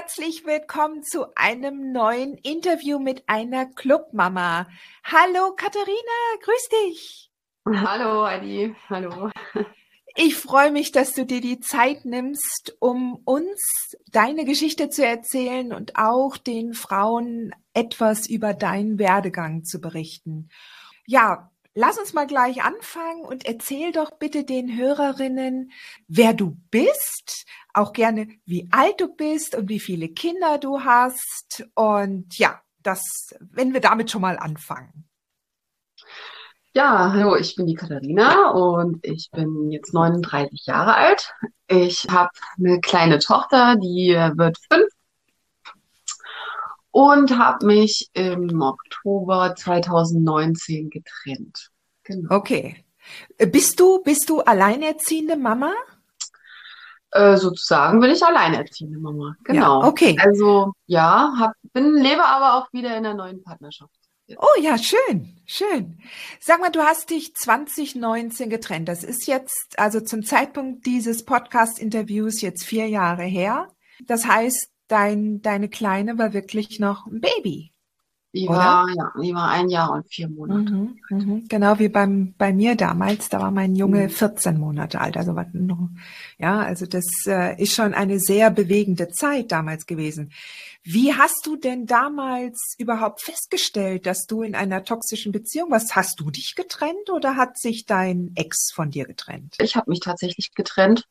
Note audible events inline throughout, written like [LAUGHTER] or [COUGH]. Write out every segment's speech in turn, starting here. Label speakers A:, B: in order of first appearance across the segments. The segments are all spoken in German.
A: Herzlich willkommen zu einem neuen Interview mit einer Clubmama. Hallo Katharina, grüß dich.
B: Hallo Adi, hallo.
A: Ich freue mich, dass du dir die Zeit nimmst, um uns deine Geschichte zu erzählen und auch den Frauen etwas über deinen Werdegang zu berichten. Ja, lass uns mal gleich anfangen und erzähl doch bitte den Hörerinnen, wer du bist, auch gerne, wie alt du bist und wie viele Kinder du hast. Und ja, das, wenn wir damit schon mal anfangen.
B: Ja, hallo, ich bin die Katharina und ich bin jetzt 39 Jahre alt. Ich habe eine kleine Tochter, die wird fünf und habe mich im Oktober 2019 getrennt.
A: Genau. Okay. Bist du, bist du alleinerziehende Mama?
B: Äh, sozusagen bin ich alleinerziehende Mama. Genau.
A: Ja, okay.
B: Also ja, hab, bin, lebe aber auch wieder in einer neuen Partnerschaft.
A: Oh ja, schön, schön. Sag mal, du hast dich 2019 getrennt. Das ist jetzt, also zum Zeitpunkt dieses Podcast-Interviews jetzt vier Jahre her. Das heißt, dein, deine Kleine war wirklich noch ein Baby.
B: Die war, ja, die war ein Jahr und vier Monate.
A: Mhm, mhm. Genau wie beim, bei mir damals, da war mein Junge 14 mhm. Monate alt. Also, ja, also das äh, ist schon eine sehr bewegende Zeit damals gewesen. Wie hast du denn damals überhaupt festgestellt, dass du in einer toxischen Beziehung warst? Hast du dich getrennt oder hat sich dein Ex von dir getrennt?
B: Ich habe mich tatsächlich getrennt.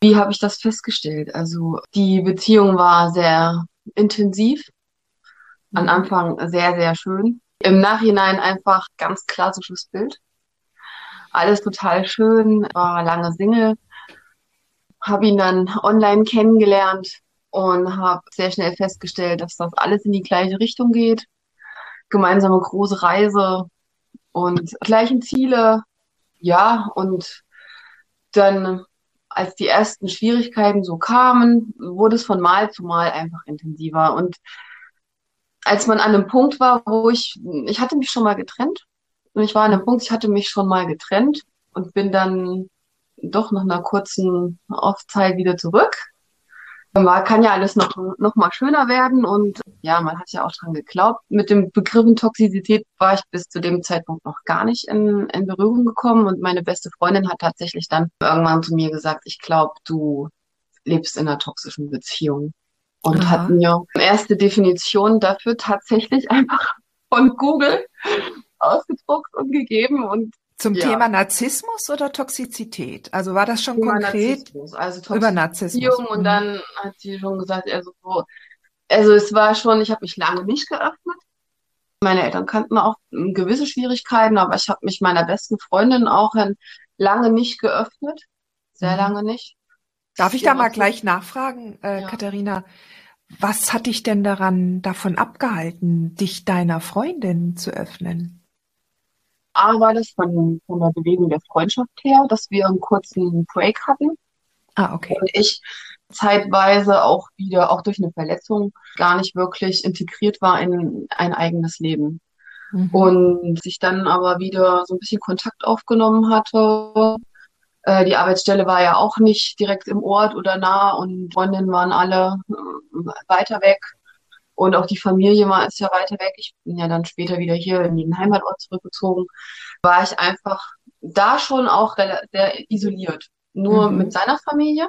B: Wie habe ich das festgestellt? Also die Beziehung war sehr intensiv am mhm. Anfang sehr, sehr schön. Im Nachhinein einfach ganz klassisches Bild. Alles total schön, war lange Single, habe ihn dann online kennengelernt und habe sehr schnell festgestellt, dass das alles in die gleiche Richtung geht. Gemeinsame große Reise und gleichen Ziele. Ja, und dann, als die ersten Schwierigkeiten so kamen, wurde es von Mal zu Mal einfach intensiver. Und als man an einem Punkt war, wo ich, ich hatte mich schon mal getrennt. Und ich war an einem Punkt, ich hatte mich schon mal getrennt und bin dann doch nach einer kurzen Aufzeit wieder zurück. Man kann ja alles noch, noch mal schöner werden und ja, man hat ja auch dran geglaubt. Mit dem Begriffen Toxizität war ich bis zu dem Zeitpunkt noch gar nicht in, in Berührung gekommen und meine beste Freundin hat tatsächlich dann irgendwann zu mir gesagt, ich glaube, du lebst in einer toxischen Beziehung und Aha. hatten ja erste Definition dafür tatsächlich [LAUGHS] einfach von Google ausgedruckt und gegeben und
A: zum ja. Thema Narzissmus oder Toxizität? Also war das schon Thema konkret
B: Narzissmus, also über Narzissmus? Und mhm. dann hat sie schon gesagt, also, so, also es war schon, ich habe mich lange nicht geöffnet. Meine Eltern kannten auch gewisse Schwierigkeiten, aber ich habe mich meiner besten Freundin auch lange nicht geöffnet. Sehr mhm. lange nicht.
A: Darf ich da mal gleich nachfragen, äh, ja. Katharina? Was hat dich denn daran davon abgehalten, dich deiner Freundin zu öffnen?
B: A war das von, von der Bewegung der Freundschaft her, dass wir einen kurzen Break hatten.
A: Ah, okay.
B: Und ich zeitweise auch wieder, auch durch eine Verletzung, gar nicht wirklich integriert war in ein eigenes Leben. Mhm. Und sich dann aber wieder so ein bisschen Kontakt aufgenommen hatte äh, die Arbeitsstelle war ja auch nicht direkt im Ort oder nah und Freundinnen waren alle äh, weiter weg. Und auch die Familie war ist ja weiter weg. Ich bin ja dann später wieder hier in den Heimatort zurückgezogen. War ich einfach da schon auch sehr isoliert. Nur mhm. mit seiner Familie.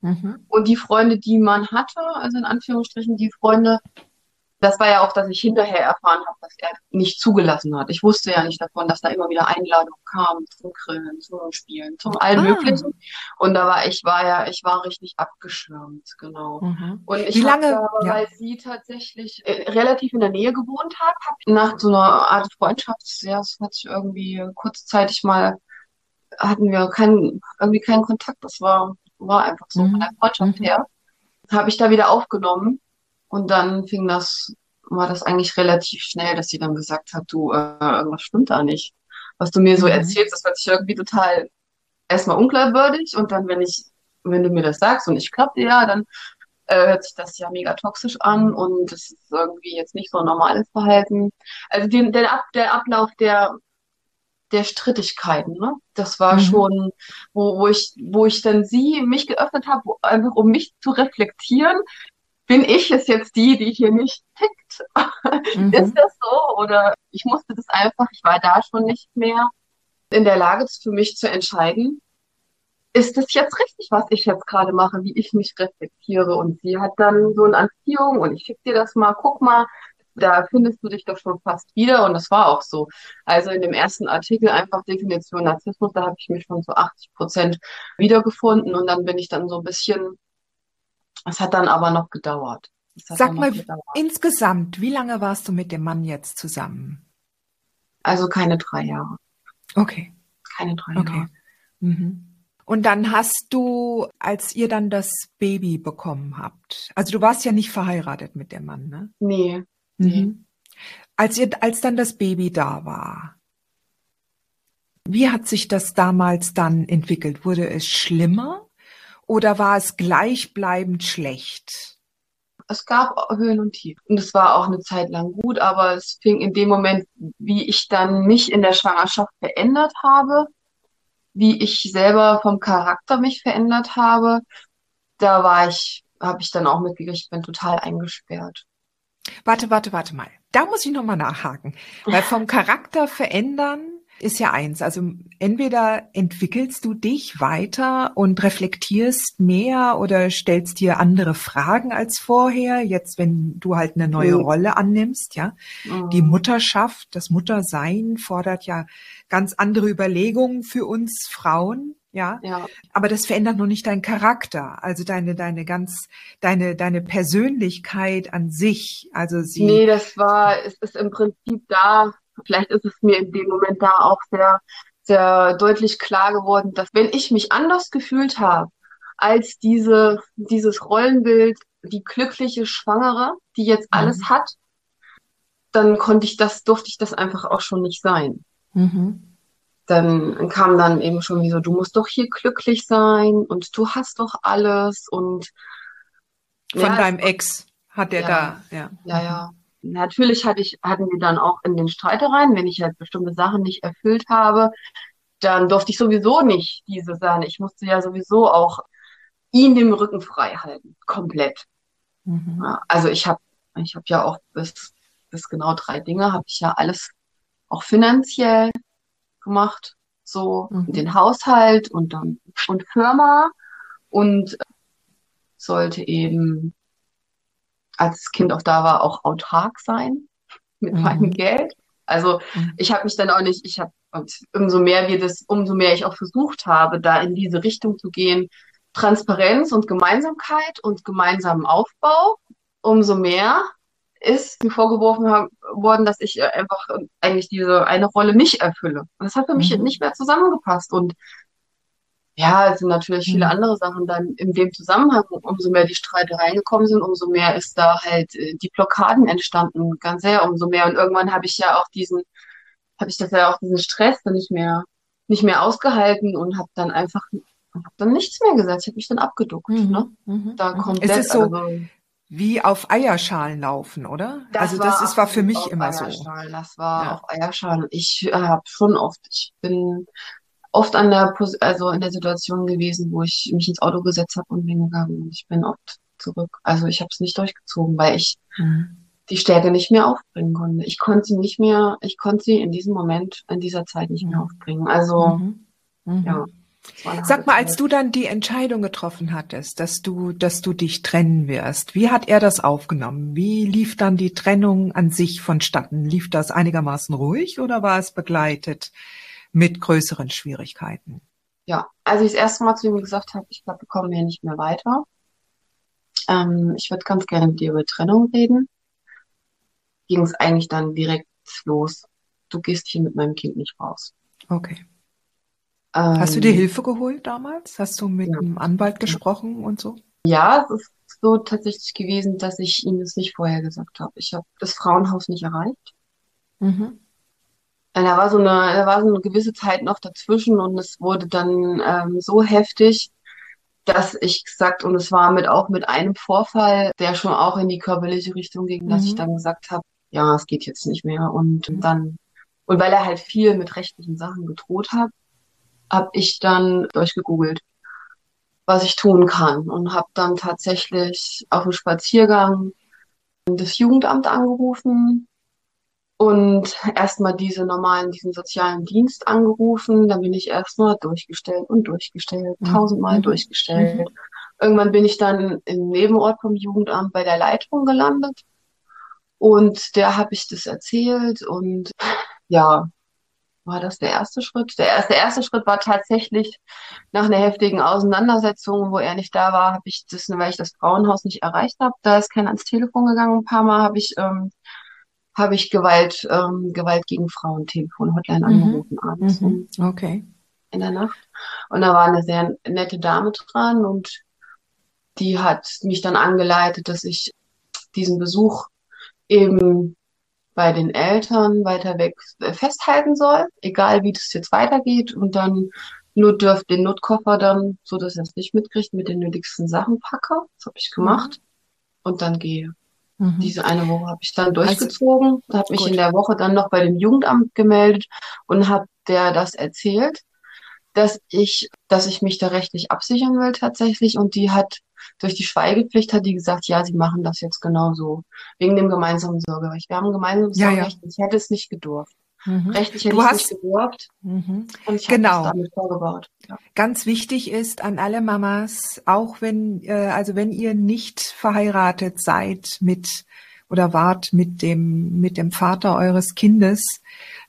B: Mhm. Und die Freunde, die man hatte, also in Anführungsstrichen die Freunde, das war ja auch, dass ich hinterher erfahren habe, dass er nicht zugelassen hat. Ich wusste ja nicht davon, dass da immer wieder Einladungen kamen zum Grillen, zum Spielen, zum allen
A: Ah.
B: möglichen. Und da war ich war ja, ich war richtig abgeschirmt, genau.
A: Mhm.
B: Und ich
A: Wie lange-
B: da,
A: ja.
B: weil sie tatsächlich äh, relativ in der Nähe gewohnt hat, hab nach so einer Art Freundschaft, ja, es hat sich irgendwie kurzzeitig mal, hatten wir keinen, irgendwie keinen Kontakt. Das war, war einfach so
A: Mhm.
B: von der Freundschaft
A: Mhm.
B: her. Habe ich da wieder aufgenommen und dann fing das, war das eigentlich relativ schnell, dass sie dann gesagt hat, du, äh, irgendwas stimmt da nicht. Was du mir so
A: Mhm.
B: erzählst, das hört sich irgendwie total erstmal unglaubwürdig und dann, wenn ich, wenn du mir das sagst und ich glaube dir ja, dann äh, hört sich das ja mega toxisch an und es ist irgendwie jetzt nicht so ein normales Verhalten. Also den, der, Ab, der Ablauf der, der Strittigkeiten, ne? Das war
A: Mhm.
B: schon, wo, wo ich, wo ich dann sie, mich geöffnet habe, einfach um mich zu reflektieren, bin ich es jetzt die, die hier nicht tickt? [LAUGHS]
A: Mhm.
B: Ist das so? Oder ich musste das einfach, ich war da schon nicht mehr in der Lage, für mich zu entscheiden. Ist das jetzt richtig, was ich jetzt gerade mache, wie ich mich reflektiere? Und sie hat dann so eine Anziehung und ich schick dir das mal, guck mal, da findest du dich doch schon fast wieder. Und das war auch so. Also in dem ersten Artikel einfach Definition Narzissmus, da habe ich mich schon zu 80 Prozent wiedergefunden und dann bin ich dann so ein bisschen, es hat dann aber noch gedauert.
A: Sag mal,
B: gedauert.
A: insgesamt, wie lange warst du mit dem Mann jetzt zusammen?
B: Also keine drei Jahre.
A: Okay,
B: Keine drei
A: okay.
B: Jahre.
A: Mhm. Und dann hast du, als ihr dann das Baby bekommen habt, also du warst ja nicht verheiratet mit dem Mann, ne?
B: Nee. Nee.
A: Mhm. Als ihr, als dann das Baby da war, wie hat sich das damals dann entwickelt? Wurde es schlimmer oder war es gleichbleibend schlecht?
B: Es gab Höhen und Tiefen. Und es war auch eine Zeit lang gut, aber es fing in dem Moment, wie ich dann mich in der Schwangerschaft verändert habe, wie ich selber vom Charakter mich verändert habe, da war ich, habe ich dann auch mitgekriegt, ich bin total eingesperrt.
A: Warte, warte, warte mal. Da muss ich nochmal nachhaken. Weil vom [LAUGHS] Charakter verändern ist ja eins. Also entweder entwickelst du dich weiter und reflektierst mehr oder stellst dir andere Fragen als vorher. Jetzt, wenn du halt eine neue
B: Mhm.
A: Rolle annimmst, ja. Die
B: Mhm.
A: Mutterschaft, das Muttersein fordert ja ganz andere Überlegungen für uns Frauen, ja.
B: Ja,
A: Aber das verändert noch nicht deinen Charakter, also deine, deine ganz, deine, deine Persönlichkeit an sich. Also sie,
B: nee, das war, es ist im Prinzip da, vielleicht ist es mir in dem Moment da auch sehr, sehr deutlich klar geworden, dass wenn ich mich anders gefühlt habe, als diese, dieses Rollenbild, die glückliche Schwangere, die jetzt alles
A: Mhm.
B: hat, dann konnte ich das, durfte ich das einfach auch schon nicht sein.
A: Mhm.
B: Dann kam dann eben schon wie so, du musst doch hier glücklich sein und du hast doch alles und
A: Von
B: ja,
A: deinem Ex hat er
B: Ja.
A: da, ja.
B: Ja, ja. Natürlich hatte ich, hatten wir dann auch in den Streitereien, wenn ich halt bestimmte Sachen nicht erfüllt habe, dann durfte ich sowieso nicht diese sein. Ich musste ja sowieso auch ihn den Rücken frei halten. Komplett.
A: Mhm.
B: Ja, also ich habe, ich habe ja auch bis, bis genau drei Dinge habe ich ja alles auch finanziell gemacht. So,
A: Mhm.
B: den Haushalt und dann, und Firma und sollte eben als das Kind auch da war, auch autark sein mit
A: Mhm.
B: meinem Geld. Also
A: Mhm.
B: ich habe mich dann auch nicht, ich habe, und umso mehr wir das, umso mehr ich auch versucht habe, da in diese Richtung zu gehen, Transparenz und Gemeinsamkeit und gemeinsamen Aufbau, umso mehr ist mir vorgeworfen haben, worden, dass ich äh, einfach äh, eigentlich diese eine Rolle nicht erfülle. Und das hat für mich
A: Mhm.
B: nicht mehr zusammengepasst. Und ja, es sind natürlich viele
A: Mhm.
B: andere Sachen dann in dem Zusammenhang. Umso mehr die Streitereien gekommen sind, umso mehr ist da halt äh, die Blockaden entstanden, ganz sehr, umso mehr. Und irgendwann habe ich ja auch diesen, habe ich das ja auch diesen Stress dann nicht mehr, nicht mehr ausgehalten und habe dann einfach, habe dann nichts mehr gesagt. Ich habe mich dann abgeduckt, ne?
A: Mhm.
B: Da
A: Mhm.
B: komplett,
A: Es ist so
B: also,
A: wie auf Eierschalen laufen, oder?
B: das
A: Also das ist, war für mich immer so.
B: Eierschalen. Das war
A: Ja.
B: auf Eierschalen. Ich äh, habe schon oft, ich bin oft an der, Pos also in der Situation gewesen, wo ich mich ins Auto gesetzt habe und bin gegangen. Und Ich bin oft zurück. Also ich habe es nicht durchgezogen, weil ich
A: Mhm.
B: die Stärke nicht mehr aufbringen konnte. Ich konnte sie nicht mehr, ich konnte sie in diesem Moment, in dieser Zeit nicht mehr
A: Mhm.
B: aufbringen. Also,
A: Mhm. Mhm.
B: ja.
A: Sag mal, als du dann die Entscheidung getroffen hattest, dass du, dass du dich trennen wirst, wie hat er das aufgenommen? Wie lief dann die Trennung an sich vonstatten? Lief das einigermaßen ruhig oder war es begleitet mit größeren Schwierigkeiten?
B: Ja, als ich das erste Mal zu ihm gesagt habe, ich glaube, wir kommen hier nicht mehr weiter. Ähm, ich würde ganz gerne mit dir über Trennung reden. Ging es eigentlich dann direkt los. Du gehst hier mit meinem Kind nicht raus.
A: Okay. Ähm, Hast du dir Hilfe geholt damals? Hast du mit ja. einem Anwalt gesprochen und so?
B: Ja, es ist so tatsächlich gewesen, dass ich ihm das nicht vorher gesagt habe. Ich habe das Frauenhaus nicht erreicht. Mhm. Da war so eine, da war so eine gewisse Zeit noch dazwischen und es wurde dann ähm, so heftig, dass ich gesagt, und es war mit auch mit einem Vorfall, der schon auch in die körperliche Richtung ging, mhm. dass ich mhm. dann gesagt habe, ja, es geht jetzt nicht mehr. Und mhm. dann, und weil er halt viel mit rechtlichen Sachen gedroht hat, habe ich dann durchgegoogelt, was ich tun kann und habe dann tatsächlich auf dem Spaziergang das Jugendamt angerufen und erstmal diese normalen, diesen sozialen Dienst angerufen. Dann bin ich erstmal durchgestellt und durchgestellt, mhm. tausendmal mhm. durchgestellt. Mhm. Irgendwann bin ich dann im Nebenort vom Jugendamt bei der Leitung gelandet. Und der habe ich das erzählt und ja, war das der erste Schritt? Der erste, der erste Schritt war tatsächlich nach einer heftigen Auseinandersetzung, wo er nicht da war, habe ich das, weil ich das Frauenhaus nicht erreicht habe. Da ist keiner ans Telefon gegangen. Ein paar Mal habe ich ähm, habe ich Gewalt ähm, Gewalt gegen Frauen Telefon Hotline mhm. angerufen abends
A: mhm. okay
B: in der Nacht und da war eine sehr nette Dame dran und die hat mich dann angeleitet, dass ich diesen Besuch eben bei den Eltern weiter weg äh, festhalten soll, egal wie das jetzt weitergeht und dann nur dürft den Notkoffer dann, so dass er es nicht mitkriegt, mit den nötigsten Sachen packe. Das habe ich gemacht mhm. und dann gehe. Mhm. Diese eine Woche habe ich dann also durchgezogen, also, habe mich gut. in der Woche dann noch bei dem Jugendamt gemeldet und habe der das erzählt, dass ich, dass ich mich da rechtlich absichern will tatsächlich und die hat durch die Schweigepflicht hat die gesagt, ja, sie machen das jetzt genauso. Wegen dem gemeinsamen Sorgerecht. Wir haben ein gemeinsames ja, Sorgerecht. Ja. Ich hätte es nicht gedurft. Mhm. Rechtlich hätte du ich hast, nicht.
A: Mhm. Und ich genau. habe damit vorgebaut. Ja. Ganz wichtig ist an alle Mamas, auch wenn, äh, also wenn ihr nicht verheiratet seid mit oder wart mit dem, mit dem Vater eures Kindes,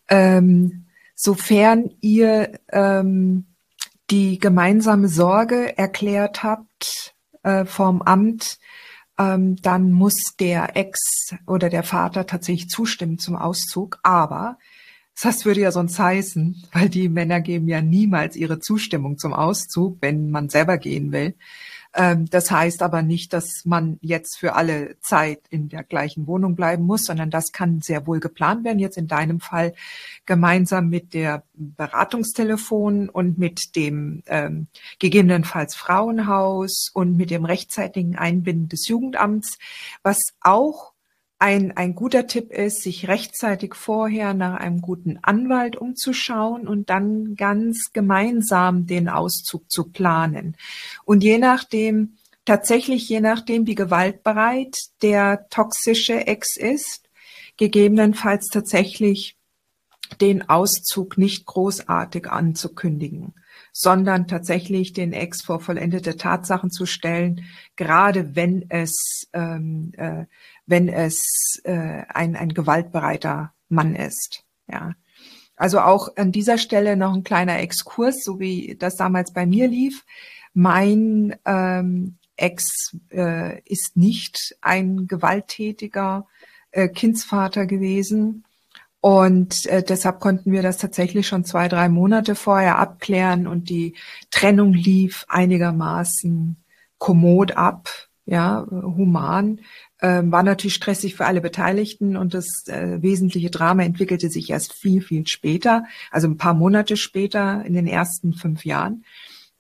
A: ähm, sofern ihr ähm, die gemeinsame Sorge erklärt habt, äh, vom Amt, ähm, dann muss der Ex oder der Vater tatsächlich zustimmen zum Auszug. Aber das würde ja sonst heißen, weil die Männer geben ja niemals ihre Zustimmung zum Auszug, wenn man selber gehen will. Ähm, das heißt aber nicht, dass man jetzt für alle Zeit in der gleichen Wohnung bleiben muss, sondern das kann sehr wohl geplant werden. Jetzt in deinem Fall gemeinsam mit der Beratungstelefon und mit dem ähm, gegebenenfalls Frauenhaus und mit dem rechtzeitigen Einbinden des Jugendamts, was auch ein, ein guter Tipp ist, sich rechtzeitig vorher nach einem guten Anwalt umzuschauen und dann ganz gemeinsam den Auszug zu planen. Und je nachdem, tatsächlich je nachdem, wie gewaltbereit der toxische Ex ist, gegebenenfalls tatsächlich den Auszug nicht großartig anzukündigen, sondern tatsächlich den Ex vor vollendete Tatsachen zu stellen, gerade wenn es ähm, äh, wenn es äh, ein, ein gewaltbereiter Mann ist. Ja. Also auch an dieser Stelle noch ein kleiner Exkurs, so wie das damals bei mir lief. Mein ähm, Ex äh, ist nicht ein gewalttätiger äh, Kindsvater gewesen. Und äh, deshalb konnten wir das tatsächlich schon zwei, drei Monate vorher abklären und die Trennung lief einigermaßen kommod ab, ja, human. Ähm, war natürlich stressig für alle Beteiligten und das äh, wesentliche Drama entwickelte sich erst viel, viel später, also ein paar Monate später in den ersten fünf Jahren.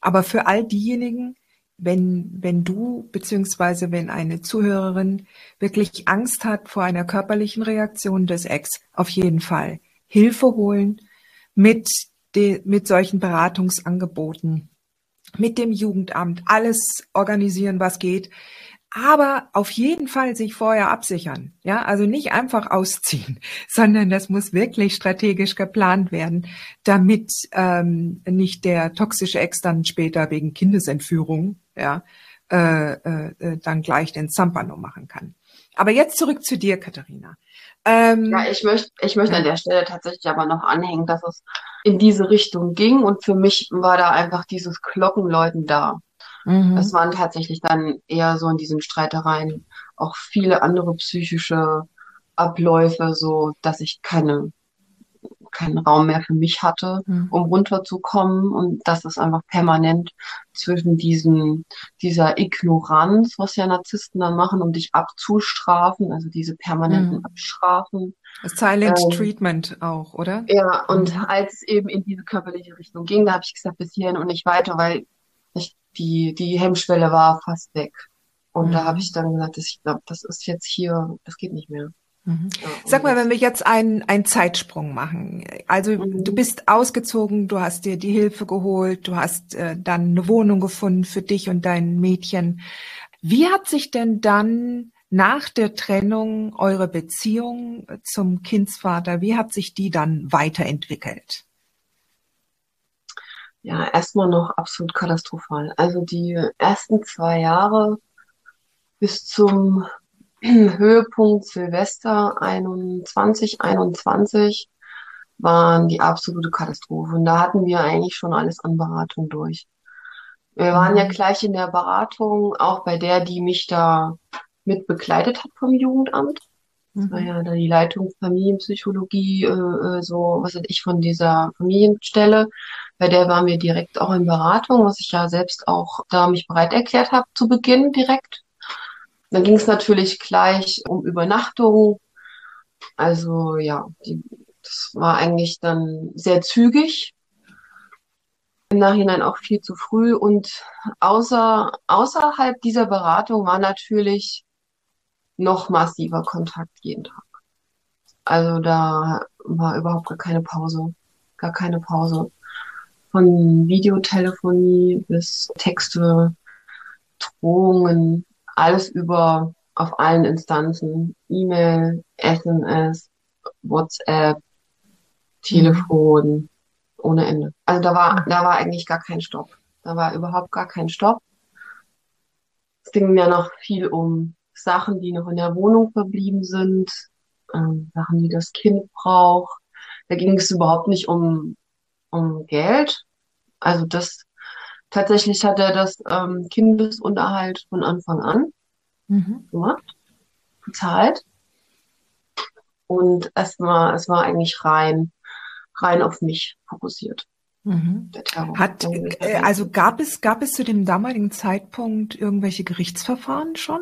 A: Aber für all diejenigen, wenn, wenn du beziehungsweise wenn eine Zuhörerin wirklich Angst hat vor einer körperlichen Reaktion des Ex, auf jeden Fall Hilfe holen mit, de, mit solchen Beratungsangeboten, mit dem Jugendamt, alles organisieren, was geht aber auf jeden Fall sich vorher absichern. Ja, also nicht einfach ausziehen, [LAUGHS] sondern das muss wirklich strategisch geplant werden, damit ähm, nicht der toxische Ex dann später wegen Kindesentführung ja äh, äh, dann gleich den Zampano machen kann. Aber jetzt zurück zu dir, Katharina.
B: Ähm, ja, ich möchte, ich möchte an der Stelle tatsächlich aber noch anhängen, dass es in diese Richtung ging und für mich war da einfach dieses Glockenläuten da. Mhm. Es waren tatsächlich dann eher so in diesen Streitereien auch viele andere psychische Abläufe, so dass ich keine keinen Raum mehr für mich hatte, mhm. um runterzukommen und dass es einfach permanent zwischen diesen, dieser Ignoranz, was ja Narzissten dann machen, um dich abzustrafen, also diese permanenten mhm. Abstrafen.
A: Silent ähm, Treatment auch, oder?
B: Ja, und mhm. als es eben in diese körperliche Richtung ging, da habe ich gesagt, bis hierhin und nicht weiter, weil die, die Hemmschwelle war fast weg. Und mhm. da habe ich dann gesagt, dass ich glaube, das ist jetzt hier, das geht nicht mehr.
A: Mhm. Ja, Sag mal, wenn wir jetzt einen, einen Zeitsprung machen. Also mhm. du bist ausgezogen, du hast dir die Hilfe geholt, du hast äh, dann eine Wohnung gefunden für dich und dein Mädchen. Wie hat sich denn dann nach der Trennung eure Beziehung zum Kindsvater, wie hat sich die dann weiterentwickelt?
B: Ja, erstmal noch absolut katastrophal. Also die ersten zwei Jahre bis zum [CLEARS THROAT] Höhepunkt Silvester 21, 21 waren die absolute Katastrophe. Und da hatten wir eigentlich schon alles an Beratung durch. Wir waren ja mhm. gleich in der Beratung, auch bei der, die mich da mit begleitet hat vom Jugendamt. Das war mhm. ja da die Leitung Familienpsychologie, äh, äh, so, was weiß ich, von dieser Familienstelle. Bei der waren wir direkt auch in Beratung, was ich ja selbst auch da mich bereit erklärt habe zu Beginn direkt. Dann ging es natürlich gleich um Übernachtung. Also ja, die, das war eigentlich dann sehr zügig. Im Nachhinein auch viel zu früh. Und außer, außerhalb dieser Beratung war natürlich noch massiver Kontakt jeden Tag. Also da war überhaupt gar keine Pause. Gar keine Pause. Von Videotelefonie bis Texte, Drohungen, alles über auf allen Instanzen. E-Mail, SMS, WhatsApp, Telefon, ohne Ende. Also da war, da war eigentlich gar kein Stopp. Da war überhaupt gar kein Stopp. Es ging ja noch viel um Sachen, die noch in der Wohnung verblieben sind, ähm, Sachen, die das Kind braucht. Da ging es überhaupt nicht um, um Geld. Also das tatsächlich hat er das ähm, Kindesunterhalt von Anfang an mhm. gemacht, bezahlt. Und es war, es war eigentlich rein, rein auf mich fokussiert.
A: Mhm. Hat, äh, also gab es, gab es zu dem damaligen Zeitpunkt irgendwelche Gerichtsverfahren schon?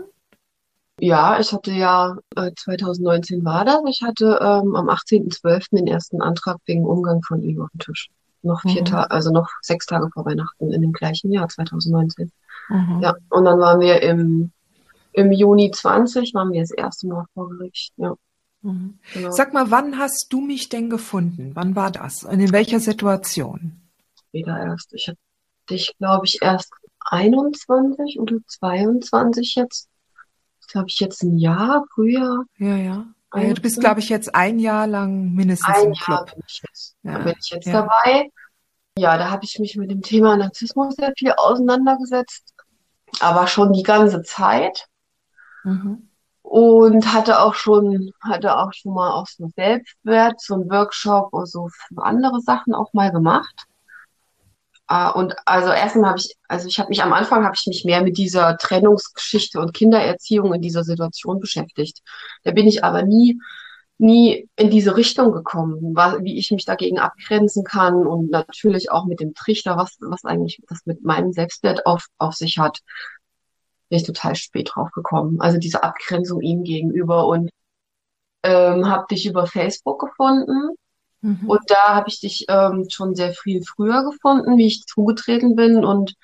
B: Ja, ich hatte ja, äh, 2019 war das. Ich hatte ähm, am 18.12. den ersten Antrag wegen Umgang von ihm auf dem Tisch. Noch vier mhm. Tage, also noch sechs Tage vor Weihnachten in dem gleichen Jahr, 2019. Mhm. Ja, und dann waren wir im, im Juni 20, waren wir das erste Mal vor Gericht, ja.
A: Mhm. Genau. Sag mal, wann hast du mich denn gefunden? Wann war das? Und in welcher Situation?
B: Später erst. Ich hatte dich, glaube ich, erst 21 oder 22 jetzt glaube ich, jetzt ein Jahr früher.
A: Ja, ja. ja du bist, glaube ich, jetzt ein Jahr lang mindestens ein im Club.
B: Jahr bin ich jetzt, ja. bin ich jetzt ja. dabei. Ja, da habe ich mich mit dem Thema Narzissmus sehr viel auseinandergesetzt, aber schon die ganze Zeit. Mhm. Und hatte auch schon, hatte auch schon mal auch so Selbstwert, so ein Workshop oder so andere Sachen auch mal gemacht. Uh, und also erstmal habe ich, also ich habe mich am Anfang habe ich mich mehr mit dieser Trennungsgeschichte und Kindererziehung in dieser Situation beschäftigt. Da bin ich aber nie, nie in diese Richtung gekommen, wie ich mich dagegen abgrenzen kann und natürlich auch mit dem Trichter, was, was eigentlich das mit meinem Selbstwert auf, auf sich hat, bin ich total spät drauf gekommen. Also diese Abgrenzung ihm gegenüber und ähm, habe dich über Facebook gefunden Mhm. Und da habe ich dich ähm, schon sehr viel früher gefunden, wie ich zugetreten bin. Und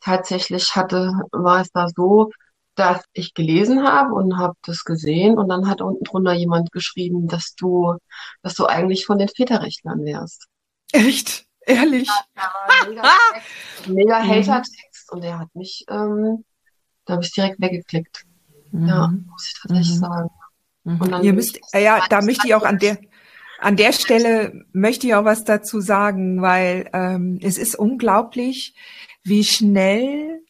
B: tatsächlich hatte, war es da so, dass ich gelesen habe und habe das gesehen und dann hat unten drunter jemand geschrieben, dass du, dass du eigentlich von den Väterrechtlern wärst.
A: Echt? Ehrlich?
B: Ja, mega, [LAUGHS] mega mhm. Hater-Text und der hat mich, ähm, Da habe ich direkt weggeklickt. Mhm. Ja, muss ich tatsächlich mhm. sagen.
A: Mhm. Und dann Ihr müsst, ja, da möchte ich auch an der, an der Stelle möchte ich auch was dazu sagen, weil ähm, es ist unglaublich, wie schnell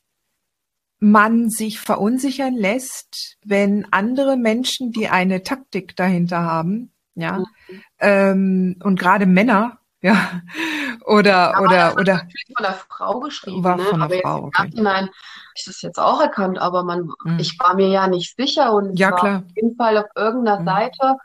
A: man sich verunsichern lässt, wenn andere Menschen, die eine Taktik dahinter haben, ja, mhm. ähm, und gerade Männer, [LAUGHS] ja, oder ja, oder oder
B: von der Frau geschrieben,
A: war ne? von der Frau.
B: Okay. Nachhinein habe ich das jetzt auch erkannt, aber man, mhm. ich war mir ja nicht sicher und
A: ja, klar.
B: auf jeden Fall auf irgendeiner mhm. Seite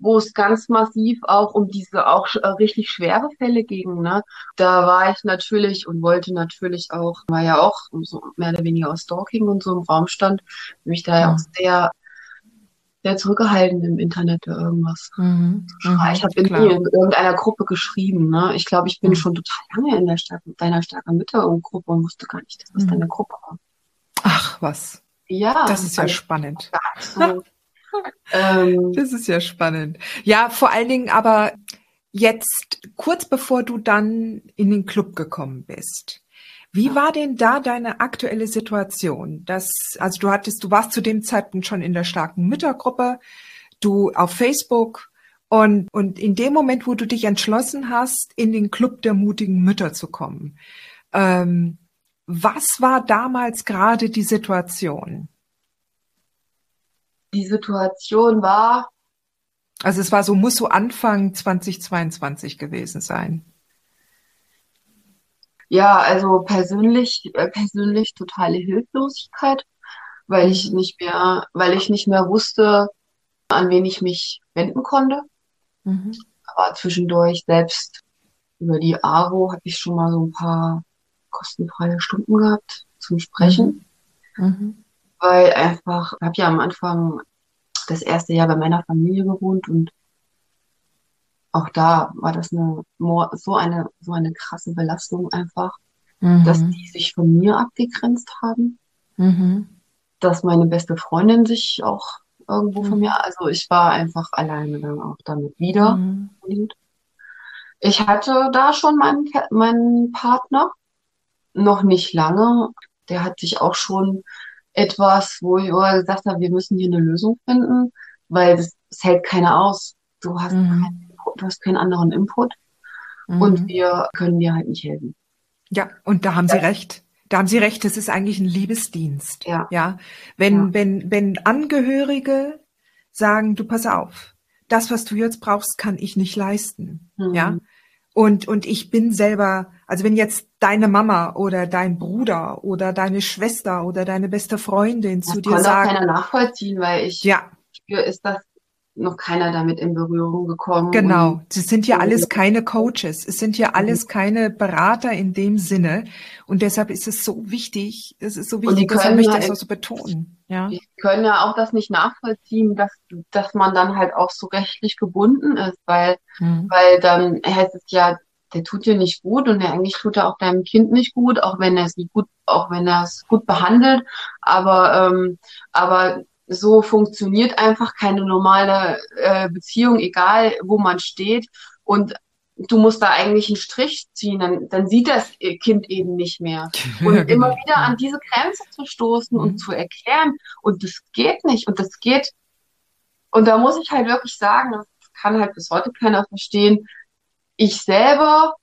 B: wo es ganz massiv auch um diese auch äh, richtig schwere Fälle ging. Ne? Da war ich natürlich und wollte natürlich auch, war ja auch so mehr oder weniger aus Stalking und so im Raum stand, mich da ja auch sehr sehr zurückgehalten im Internet irgendwas. Mhm. Mhm, ich habe in, in irgendeiner Gruppe geschrieben. Ne? Ich glaube, ich bin mhm. schon total lange in der Stark, deiner starken Mitte-Gruppe und wusste gar nicht, dass das mhm. deine Gruppe war.
A: Ach was.
B: Ja.
A: Das ist ja spannend. So [LAUGHS] ähm, das ist ja spannend. Ja, vor allen Dingen aber jetzt kurz bevor du dann in den Club gekommen bist. Wie war denn da deine aktuelle Situation? Das, also du hattest, du warst zu dem Zeitpunkt schon in der starken Müttergruppe, du auf Facebook und, und in dem Moment, wo du dich entschlossen hast, in den Club der mutigen Mütter zu kommen, ähm, was war damals gerade die Situation?
B: Die Situation war.
A: Also es war so, muss so Anfang 2022 gewesen sein.
B: Ja, also persönlich, äh, persönlich totale Hilflosigkeit, weil ich nicht mehr, weil ich nicht mehr wusste, an wen ich mich wenden konnte. Mhm. Aber zwischendurch selbst über die AWO habe ich schon mal so ein paar kostenfreie Stunden gehabt zum Sprechen. Mhm. Mhm weil einfach, ich habe ja am Anfang das erste Jahr bei meiner Familie gewohnt und auch da war das eine so eine so eine krasse Belastung einfach, mhm. dass die sich von mir abgegrenzt haben, mhm. dass meine beste Freundin sich auch irgendwo mhm. von mir, also ich war einfach alleine dann auch damit wieder. Mhm. Ich hatte da schon meinen meinen Partner noch nicht lange, der hat sich auch schon etwas, wo ich gesagt habe, wir müssen hier eine Lösung finden, weil das, das hält keiner aus. Du hast, mhm. keinen, du hast keinen anderen Input mhm. und wir können dir halt nicht helfen.
A: Ja, und da haben Sie recht. Da haben Sie recht, das ist eigentlich ein Liebesdienst.
B: Ja.
A: ja? Wenn, ja. wenn, wenn Angehörige sagen, du pass auf, das, was du jetzt brauchst, kann ich nicht leisten. Mhm. Ja. Und, und ich bin selber, also wenn jetzt deine Mama oder dein Bruder oder deine Schwester oder deine beste Freundin das zu dir sagen.
B: Das kann keiner nachvollziehen, weil ich,
A: ja.
B: spüre, ist das noch keiner damit in Berührung gekommen.
A: Genau. Es sind ja alles keine Coaches. Es sind ja mhm. alles keine Berater in dem Sinne. Und deshalb ist es so wichtig, es ist so wichtig, deshalb möchte ich das auch so betonen. Ja.
B: Die können ja auch das nicht nachvollziehen, dass, dass man dann halt auch so rechtlich gebunden ist, weil, mhm. weil dann heißt es ja, der tut dir nicht gut und der eigentlich tut er auch deinem Kind nicht gut, auch wenn er es nicht gut, auch wenn er es gut behandelt. Aber, ähm, aber so funktioniert einfach keine normale äh, Beziehung, egal wo man steht. Und du musst da eigentlich einen Strich ziehen, dann, dann sieht das Kind eben nicht mehr. [LAUGHS] Und ja, genau. immer wieder an diese Grenze zu stoßen mhm. und zu erklären, und das geht nicht, und das geht. Und da muss ich halt wirklich sagen, das kann halt bis heute keiner verstehen. Ich selber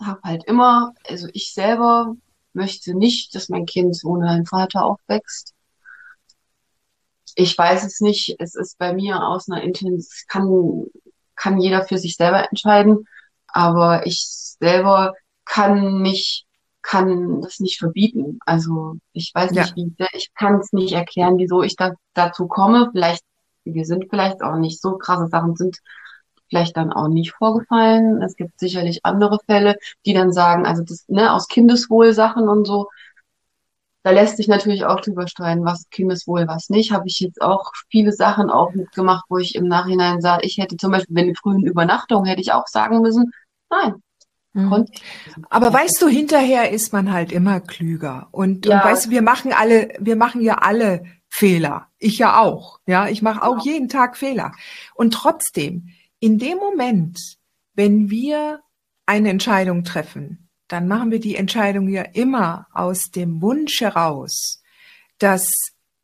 B: habe halt immer, also ich selber möchte nicht, dass mein Kind ohne einen Vater aufwächst. Ich weiß es nicht. Es ist bei mir aus einer Intention, kann kann jeder für sich selber entscheiden. Aber ich selber kann nicht, kann das nicht verbieten. Also ich weiß nicht, ja. wie, ich kann es nicht erklären, wieso ich da, dazu komme. Vielleicht, wir sind vielleicht auch nicht so krasse Sachen sind vielleicht dann auch nicht vorgefallen. Es gibt sicherlich andere Fälle, die dann sagen, also das, ne, aus Kindeswohl Sachen und so, da lässt sich natürlich auch drüber streiten, was Kindeswohl, was nicht. Habe ich jetzt auch viele Sachen auch mitgemacht, wo ich im Nachhinein sah, ich hätte zum Beispiel bei den frühen Übernachtungen hätte ich auch sagen müssen, nein.
A: Mhm. Aber weißt du, hinterher ist man halt immer klüger. Und, ja. und weißt du, wir machen alle, wir machen ja alle Fehler. Ich ja auch. Ja, ich mache auch ja. jeden Tag Fehler. Und trotzdem, in dem Moment, wenn wir eine Entscheidung treffen, dann machen wir die Entscheidung ja immer aus dem Wunsch heraus, dass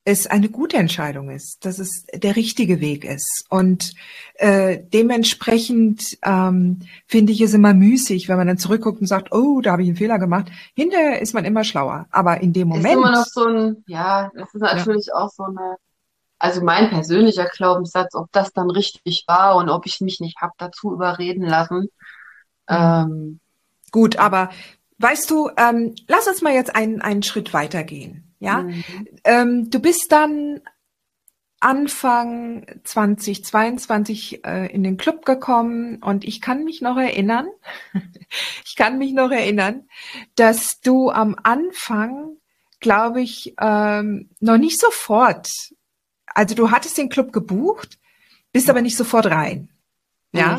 A: es eine gute Entscheidung ist, dass es der richtige Weg ist. Und äh, dementsprechend ähm, finde ich es immer müßig, wenn man dann zurückguckt und sagt, oh, da habe ich einen Fehler gemacht. Hinterher ist man immer schlauer. Aber in dem Moment. Ist
B: immer noch so ein, ja, das ist natürlich ja. auch so eine, also mein persönlicher Glaubenssatz, ob das dann richtig war und ob ich mich nicht hab dazu überreden lassen.
A: Mhm. Ähm, Gut, aber weißt du, ähm, lass uns mal jetzt einen, einen Schritt weitergehen. Ja, mhm. ähm, du bist dann Anfang 2022 äh, in den Club gekommen und ich kann mich noch erinnern, [LAUGHS] ich kann mich noch erinnern, dass du am Anfang, glaube ich, ähm, noch nicht sofort, also du hattest den Club gebucht, bist aber nicht sofort rein. Ja,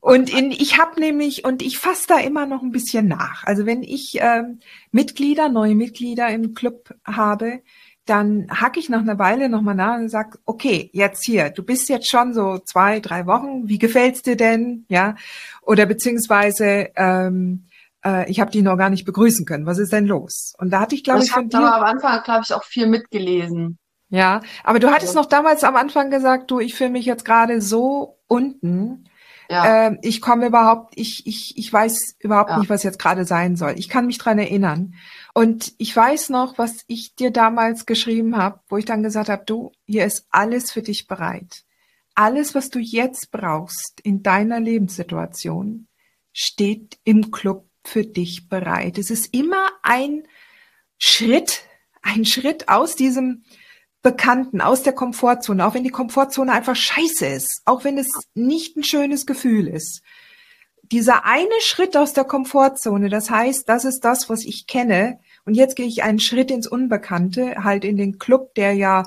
A: und in, ich habe nämlich, und ich fasse da immer noch ein bisschen nach. Also wenn ich ähm, Mitglieder, neue Mitglieder im Club habe, dann hacke ich nach einer Weile nochmal nach und sag, okay, jetzt hier, du bist jetzt schon so zwei, drei Wochen, wie gefällt's dir denn? Ja, oder beziehungsweise ähm, äh, ich habe die noch gar nicht begrüßen können. Was ist denn los? Und da hatte ich, glaube ich,
B: von dir. Am Anfang, glaube ich, auch viel mitgelesen.
A: Ja, aber du hattest noch damals am Anfang gesagt, du, ich fühle mich jetzt gerade so unten. Ja. Ähm, ich komme überhaupt, ich, ich, ich weiß überhaupt ja. nicht, was jetzt gerade sein soll. Ich kann mich dran erinnern. Und ich weiß noch, was ich dir damals geschrieben habe, wo ich dann gesagt habe, du, hier ist alles für dich bereit. Alles, was du jetzt brauchst in deiner Lebenssituation, steht im Club für dich bereit. Es ist immer ein Schritt, ein Schritt aus diesem Bekannten, aus der Komfortzone, auch wenn die Komfortzone einfach scheiße ist, auch wenn es nicht ein schönes Gefühl ist. Dieser eine Schritt aus der Komfortzone, das heißt, das ist das, was ich kenne. Und jetzt gehe ich einen Schritt ins Unbekannte, halt in den Club, der ja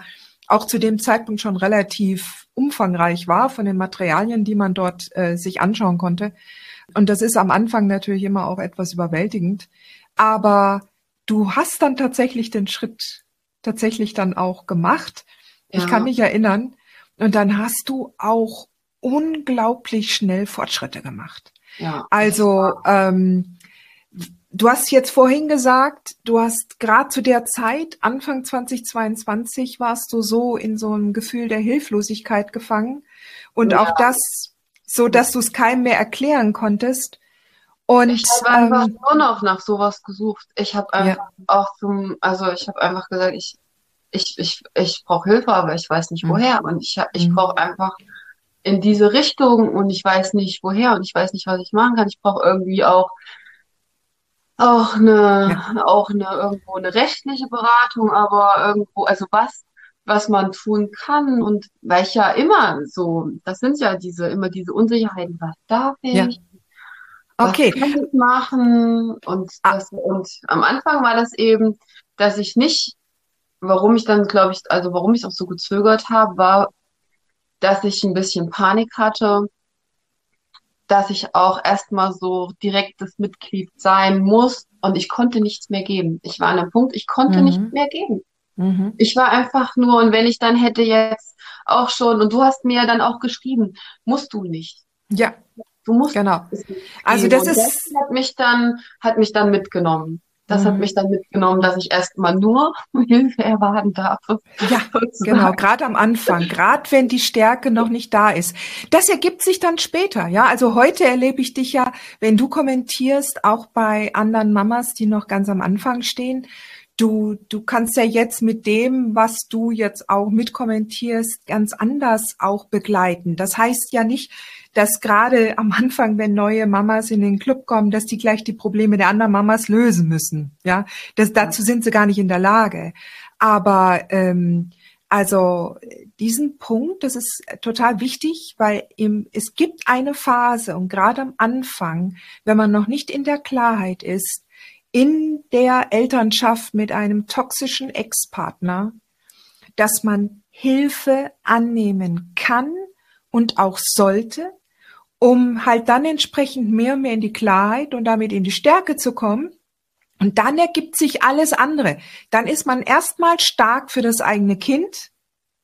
A: auch zu dem Zeitpunkt schon relativ umfangreich war von den Materialien, die man dort äh, sich anschauen konnte. Und das ist am Anfang natürlich immer auch etwas überwältigend. Aber du hast dann tatsächlich den Schritt tatsächlich dann auch gemacht. Ja. Ich kann mich erinnern. Und dann hast du auch unglaublich schnell Fortschritte gemacht. Ja. Also ähm, du hast jetzt vorhin gesagt, du hast gerade zu der Zeit, Anfang 2022, warst du so in so einem Gefühl der Hilflosigkeit gefangen. Und ja. auch das, so dass du es keinem mehr erklären konntest. Und
B: ich habe einfach ähm, nur noch nach sowas gesucht. Ich habe einfach ja. auch zum, also ich habe einfach gesagt, ich, ich, ich, ich brauche Hilfe, aber ich weiß nicht mhm. woher. Und ich, ich mhm. brauche einfach in diese Richtung und ich weiß nicht woher und ich weiß nicht, was ich machen kann. Ich brauche irgendwie auch auch eine, ja. auch eine irgendwo eine rechtliche Beratung, aber irgendwo, also was, was man tun kann und weil ich ja immer so, das sind ja diese, immer diese Unsicherheiten, was darf ich? Ja. Okay. Was kann ich machen? Und, ah. das, und am Anfang war das eben, dass ich nicht, warum ich dann, glaube ich, also warum ich auch so gezögert habe, war, dass ich ein bisschen Panik hatte, dass ich auch erstmal so direktes Mitglied sein muss und ich konnte nichts mehr geben. Ich war an einem Punkt, ich konnte mhm. nicht mehr geben. Mhm. Ich war einfach nur, und wenn ich dann hätte jetzt auch schon, und du hast mir ja dann auch geschrieben, musst du nicht.
A: Ja.
B: Du musst
A: genau. Also das ist
B: das hat mich dann hat mich dann mitgenommen. Das mhm. hat mich dann mitgenommen, dass ich erstmal nur [LAUGHS] Hilfe erwarten darf.
A: Ja, genau, gerade am Anfang, gerade wenn die Stärke noch nicht da ist. Das ergibt sich dann später, ja. Also heute erlebe ich dich ja, wenn du kommentierst, auch bei anderen Mamas, die noch ganz am Anfang stehen. Du, du kannst ja jetzt mit dem, was du jetzt auch mitkommentierst, ganz anders auch begleiten. Das heißt ja nicht, dass gerade am Anfang, wenn neue Mamas in den Club kommen, dass die gleich die Probleme der anderen Mamas lösen müssen. Ja, das, dazu sind sie gar nicht in der Lage. Aber ähm, also diesen Punkt, das ist total wichtig, weil im, es gibt eine Phase und gerade am Anfang, wenn man noch nicht in der Klarheit ist, in der Elternschaft mit einem toxischen Ex-Partner, dass man Hilfe annehmen kann und auch sollte, um halt dann entsprechend mehr und mehr in die Klarheit und damit in die Stärke zu kommen. Und dann ergibt sich alles andere. Dann ist man erstmal stark für das eigene Kind.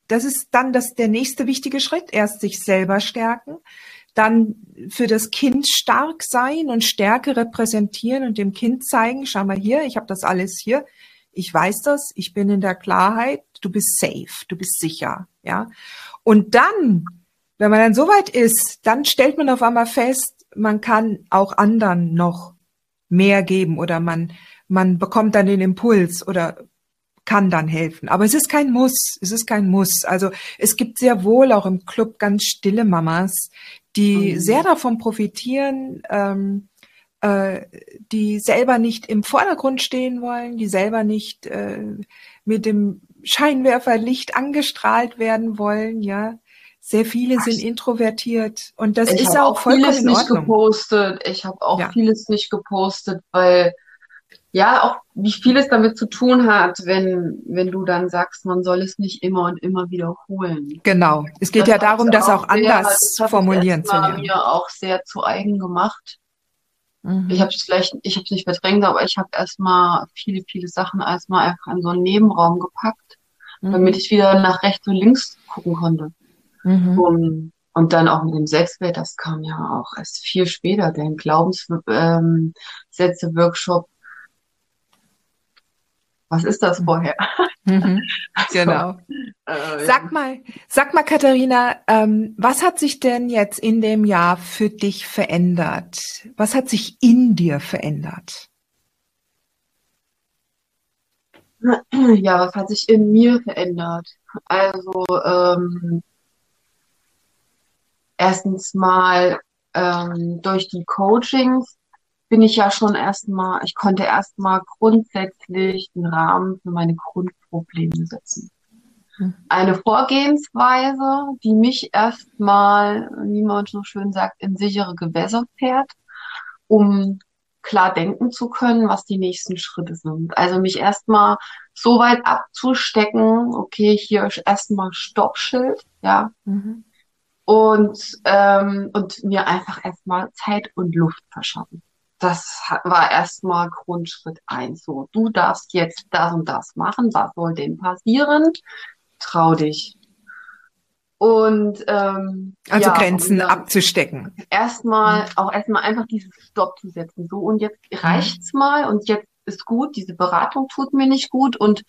A: Das ist dann das, der nächste wichtige Schritt. Erst sich selber stärken, dann für das Kind stark sein und Stärke repräsentieren und dem Kind zeigen, schau mal hier, ich habe das alles hier. ich weiß das, ich bin in der Klarheit, du bist safe, du bist sicher, ja. Und dann, wenn man dann so weit ist, dann stellt man auf einmal fest, man kann auch anderen noch mehr geben oder man, man bekommt dann den Impuls oder kann dann helfen. Aber es ist kein Muss. Es ist kein Muss. Also es gibt sehr wohl auch im Club ganz stille Mamas, die mhm. sehr davon profitieren, ähm, äh, die selber nicht im Vordergrund stehen wollen, die selber nicht äh, mit dem Scheinwerferlicht angestrahlt werden wollen, ja. Sehr viele sind introvertiert und das ist auch, auch vollkommen
B: vieles in Ordnung. nicht gepostet. Ich habe auch ja. vieles nicht gepostet, weil ja, auch wie viel es damit zu tun hat, wenn, wenn du dann sagst, man soll es nicht immer und immer wiederholen.
A: Genau. Es geht das ja darum, das auch anders sehr, formulieren zu lernen.
B: mir auch sehr zu eigen gemacht. Mhm. Ich habe es vielleicht, ich habe es nicht verdrängt, aber ich habe erstmal viele, viele Sachen erstmal einfach in so einen Nebenraum gepackt, mhm. damit ich wieder nach rechts und links gucken konnte. Mhm. Und, und dann auch mit dem Selbstwert, das kam ja auch erst viel später, der Glaubenssätze-Workshop, ähm, was ist das vorher? [LAUGHS]
A: Mhm, also, genau. Äh, sag mal, sag mal, Katharina, ähm, was hat sich denn jetzt in dem Jahr für dich verändert? Was hat sich in dir verändert?
B: Ja, was hat sich in mir verändert? Also ähm, erstens mal ähm, durch die Coachings bin ich ja schon erstmal, ich konnte erstmal grundsätzlich den Rahmen für meine Grundprobleme setzen. Mhm. Eine Vorgehensweise, die mich erstmal, wie man so schön sagt, in sichere Gewässer fährt, um klar denken zu können, was die nächsten Schritte sind. Also mich erstmal so weit abzustecken, okay, hier ist erstmal Stoppschild, ja. Mhm. Und, ähm, und mir einfach erstmal Zeit und Luft verschaffen das war erstmal Grundschritt eins. So, du darfst jetzt das und das machen. Was soll denn passieren? Trau dich. Und ähm,
A: also ja, Grenzen abzustecken.
B: Erstmal mhm. auch erstmal einfach dieses Stopp zu setzen. So und jetzt reicht's mhm. mal und jetzt ist gut. Diese Beratung tut mir nicht gut und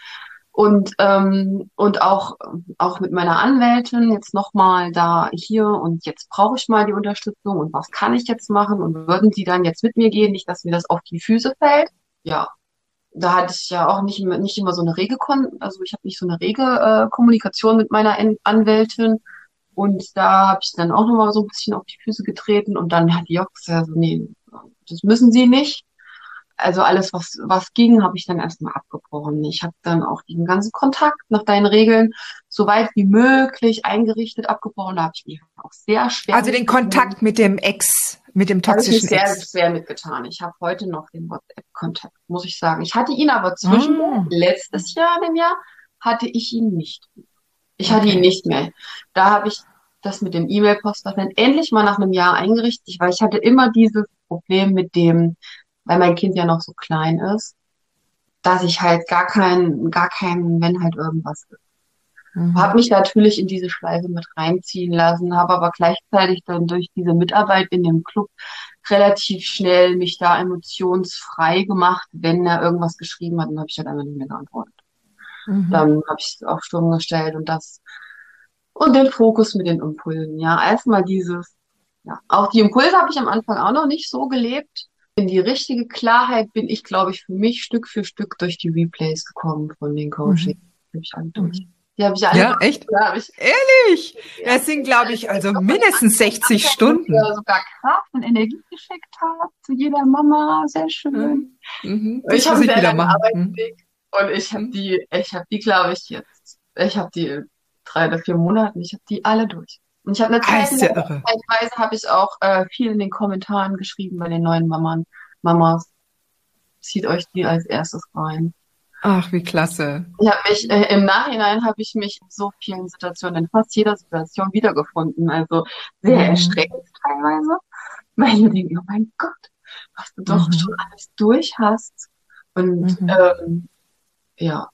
B: und ähm, und auch auch mit meiner Anwältin jetzt nochmal da hier und jetzt brauche ich mal die Unterstützung und was kann ich jetzt machen und würden Sie dann jetzt mit mir gehen, nicht dass mir das auf die Füße fällt. Ja, da hatte ich ja auch nicht nicht immer so eine rege Kon also ich habe nicht so eine rege äh, Kommunikation mit meiner Anwältin und da habe ich dann auch nochmal so ein bisschen auf die Füße getreten und dann hat die auch gesagt, nee, das müssen Sie nicht also alles, was, was ging, habe ich dann erstmal abgebrochen. Ich habe dann auch den ganzen Kontakt nach deinen Regeln so weit wie möglich eingerichtet, abgebrochen. Da habe ich mich auch sehr schwer.
A: Also den Kontakt mit dem Ex, mit dem toxischen
B: sehr, Ex. sehr mitgetan. Ich habe heute noch den WhatsApp-Kontakt, muss ich sagen. Ich hatte ihn aber zwischen mm. letztes Jahr, dem Jahr, hatte ich ihn nicht. Ich hatte ihn nicht mehr. Da habe ich das mit dem E-Mail-Postfach dann endlich mal nach einem Jahr eingerichtet, weil ich hatte immer dieses Problem mit dem, weil mein Kind ja noch so klein ist, dass ich halt gar keinen, gar keinen, wenn halt irgendwas ist. Mhm. Habe mich natürlich in diese Schleife mit reinziehen lassen, habe aber gleichzeitig dann durch diese Mitarbeit in dem Club relativ schnell mich da emotionsfrei gemacht. Wenn er irgendwas geschrieben hat, dann habe ich halt einfach nicht mehr geantwortet. Mhm. Dann habe ich es auf Sturm gestellt und das und den Fokus mit den Impulsen. Ja, erstmal dieses, ja, auch die Impulse habe ich am Anfang auch noch nicht so gelebt in die richtige Klarheit bin ich, glaube ich, für mich Stück für Stück durch die Replays gekommen von den Coaching. Mhm. Ich alle durch.
A: Mhm. Die habe ich alle Ja, echt? Ja, ich, Ehrlich? Ja, das sind, glaube ich, also mindestens 60 Stunden.
B: Ja, sogar Kraft und Energie geschickt hat zu jeder Mama. Sehr schön. Mhm. Ich habe ich wieder machen. Arbeitsweg mhm. und ich habe die, ich habe die, glaube ich, jetzt, ich habe die drei oder vier Monate, ich habe die alle durch. Und ich habe eine Zeit, ja Zeitweise habe ich auch äh, viel in den Kommentaren geschrieben bei den neuen Maman, Mamas. Zieht euch die als erstes rein.
A: Ach, wie klasse.
B: Ich mich äh, im Nachhinein habe ich mich in so vielen Situationen, in fast jeder Situation wiedergefunden. Also sehr mhm. erschreckend teilweise. Weil ich denke, oh mein Gott, was du doch mhm. schon alles durch hast. Und mhm. ähm, ja.